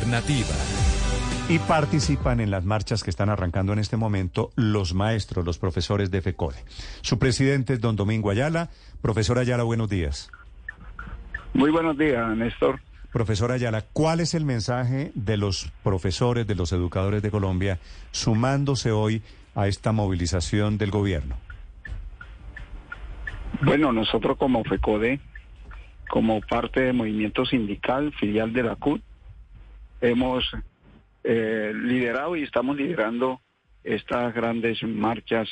alternativa. Y participan en las marchas que están arrancando en este momento los maestros, los profesores de FECODE. Su presidente es don Domingo Ayala. Profesor Ayala, buenos días. Muy buenos días, Néstor. Profesor Ayala, ¿cuál es el mensaje de los profesores, de los educadores de Colombia, sumándose hoy a esta movilización del gobierno? Bueno, nosotros como FECODE, como parte del movimiento sindical, filial de la CUT, hemos eh, liderado y estamos liderando estas grandes marchas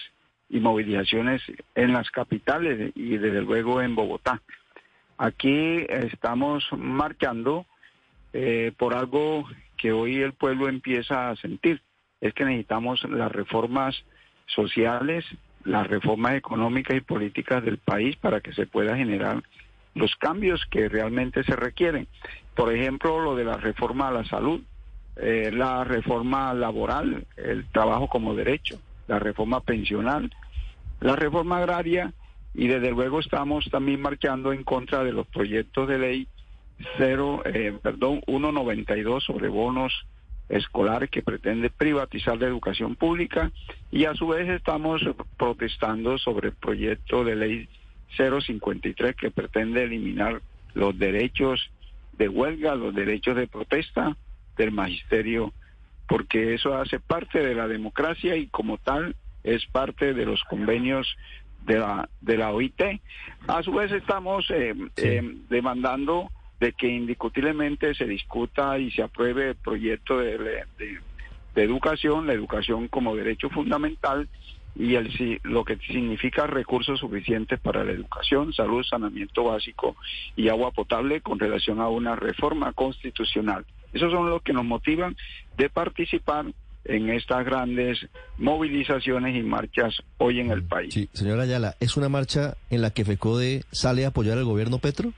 y movilizaciones en las capitales y desde luego en Bogotá. Aquí estamos marchando eh, por algo que hoy el pueblo empieza a sentir, es que necesitamos las reformas sociales, las reformas económicas y políticas del país para que se pueda generar los cambios que realmente se requieren. Por ejemplo, lo de la reforma a la salud, eh, la reforma laboral, el trabajo como derecho, la reforma pensional, la reforma agraria y desde luego estamos también marchando en contra de los proyectos de ley 0, eh, perdón, 192 sobre bonos escolares que pretende privatizar la educación pública y a su vez estamos protestando sobre el proyecto de ley 053 que pretende eliminar los derechos de huelga, los derechos de protesta del magisterio, porque eso hace parte de la democracia y como tal es parte de los convenios de la, de la OIT. A su vez estamos eh, eh, demandando de que indiscutiblemente se discuta y se apruebe el proyecto de, de, de educación, la educación como derecho fundamental y el, lo que significa recursos suficientes para la educación, salud, saneamiento básico y agua potable con relación a una reforma constitucional. Esos son los que nos motivan de participar en estas grandes movilizaciones y marchas hoy en el país. Sí, señora Ayala, ¿es una marcha en la que FECODE sale a apoyar al gobierno Petro?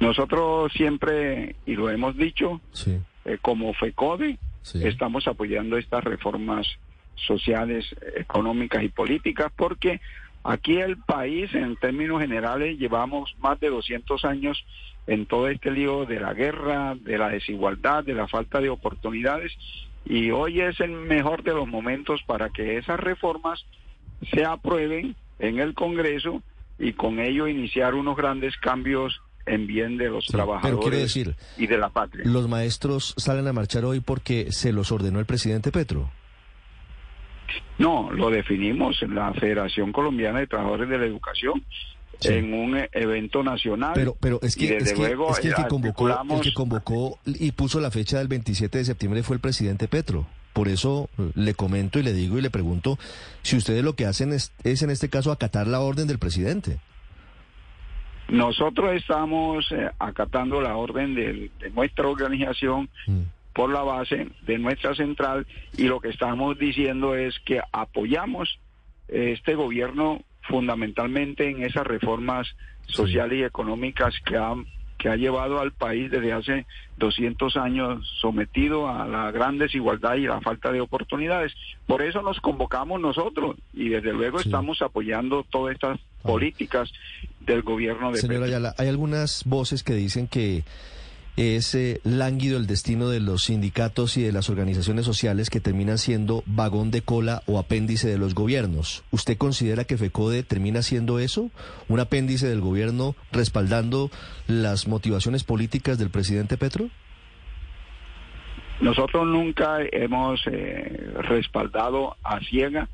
Nosotros siempre, y lo hemos dicho, eh, como FECODE, estamos apoyando estas reformas sociales, económicas y políticas, porque aquí el país, en términos generales, llevamos más de 200 años en todo este lío de la guerra, de la desigualdad, de la falta de oportunidades, y hoy es el mejor de los momentos para que esas reformas se aprueben en el Congreso y con ello iniciar unos grandes cambios en bien de los trabajadores decir, y de la patria. ¿Los maestros salen a marchar hoy porque se los ordenó el presidente Petro? No, lo definimos en la Federación Colombiana de Trabajadores de la Educación. en un evento nacional. Pero, pero es que, es que, el que convocó, el que convocó y puso la fecha del 27 de septiembre fue el presidente Petro. Por eso eh, le comento y le digo y le pregunto si ustedes lo que hacen es, en este caso acatar la orden del presidente. Nosotros estamos eh, acatando la orden de nuestra organización. Mm por la base de nuestra central y lo que estamos diciendo es que apoyamos este gobierno fundamentalmente en esas reformas sociales y económicas que han que ha llevado al país desde hace 200 años sometido a la gran desigualdad y la falta de oportunidades. Por eso nos convocamos nosotros y desde luego estamos apoyando todas estas políticas del gobierno de Señora Ayala, hay algunas voces que dicen que es eh, lánguido el destino de los sindicatos y de las organizaciones sociales que terminan siendo vagón de cola o apéndice de los gobiernos. ¿Usted considera que FECODE termina siendo eso? ¿Un apéndice del gobierno respaldando las motivaciones políticas del presidente Petro? Nosotros nunca hemos eh, respaldado a ciega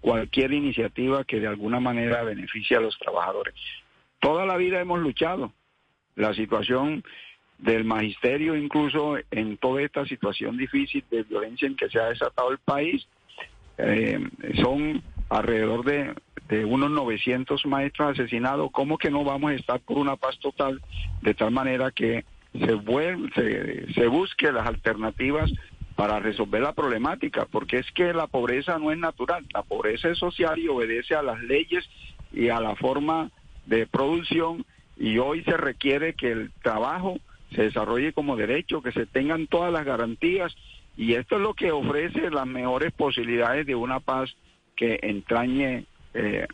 cualquier iniciativa que de alguna manera beneficie a los trabajadores. Toda la vida hemos luchado. La situación del magisterio, incluso en toda esta situación difícil de violencia en que se ha desatado el país. Eh, son alrededor de, unos 900 maestros asesinados. ¿Cómo que no vamos a estar por una paz total de tal manera que se, vuelve, se, se busque las alternativas para resolver la problemática? Porque es que la pobreza no es natural, la pobreza es social y obedece a las leyes y a la forma de producción y hoy se requiere que el trabajo se desarrolle como derecho, que se tengan todas las garantías y esto es lo que ofrece las mejores posibilidades de una paz que entrañe eh,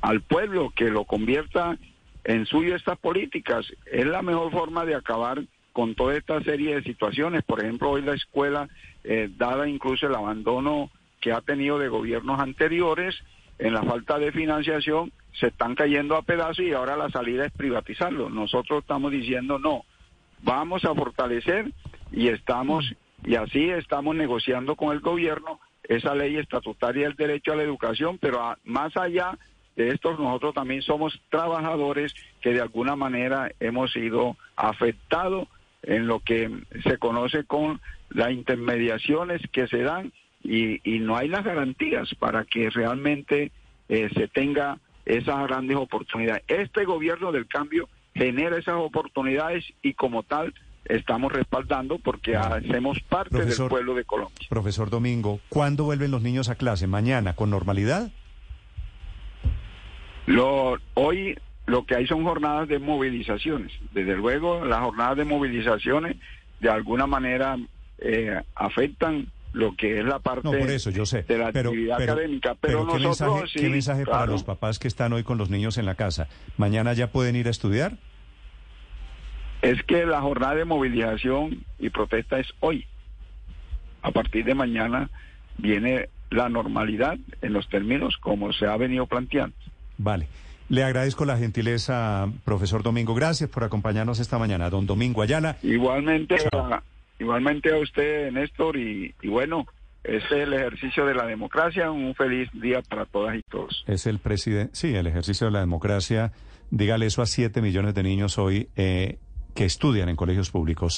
al pueblo, que lo convierta en suyo estas políticas. Es la mejor forma de acabar con toda esta serie de situaciones. Por ejemplo, hoy la escuela, eh, dada incluso el abandono que ha tenido de gobiernos anteriores, en la falta de financiación, se están cayendo a pedazos y ahora la salida es privatizarlo. Nosotros estamos diciendo no, vamos a fortalecer y estamos, y así estamos negociando con el gobierno esa ley estatutaria del derecho a la educación, pero más allá de esto nosotros también somos trabajadores que de alguna manera hemos sido afectados en lo que se conoce con las intermediaciones que se dan y, no hay las garantías para que realmente eh, se tenga esas grandes oportunidades. Este gobierno del cambio genera esas oportunidades y como tal estamos respaldando porque hacemos parte del pueblo de Colombia. Profesor Domingo, ¿cuándo vuelven los niños a clase? ¿Mañana? ¿Con normalidad? Lo, hoy lo que hay son jornadas de movilizaciones. Desde luego, las jornadas de movilizaciones de alguna manera eh, afectan lo que es la parte de la actividad académica. Pero, nosotros ¿qué mensaje, para los papás que están hoy con los niños en la casa? ¿Mañana ya pueden ir a estudiar? Es que la jornada de movilización y protesta es hoy. A partir de mañana viene la normalidad en los términos como se ha venido planteando. Vale. Le agradezco la gentileza, profesor Domingo. Gracias por acompañarnos esta mañana. Don Domingo Ayala. Igualmente, igualmente a usted, Néstor, y, y bueno, es el ejercicio de la democracia. Un feliz día para todas y todos. Es el presidente, sí, el ejercicio de la democracia. Dígale eso a siete millones de niños hoy eh, que estudian en colegios públicos.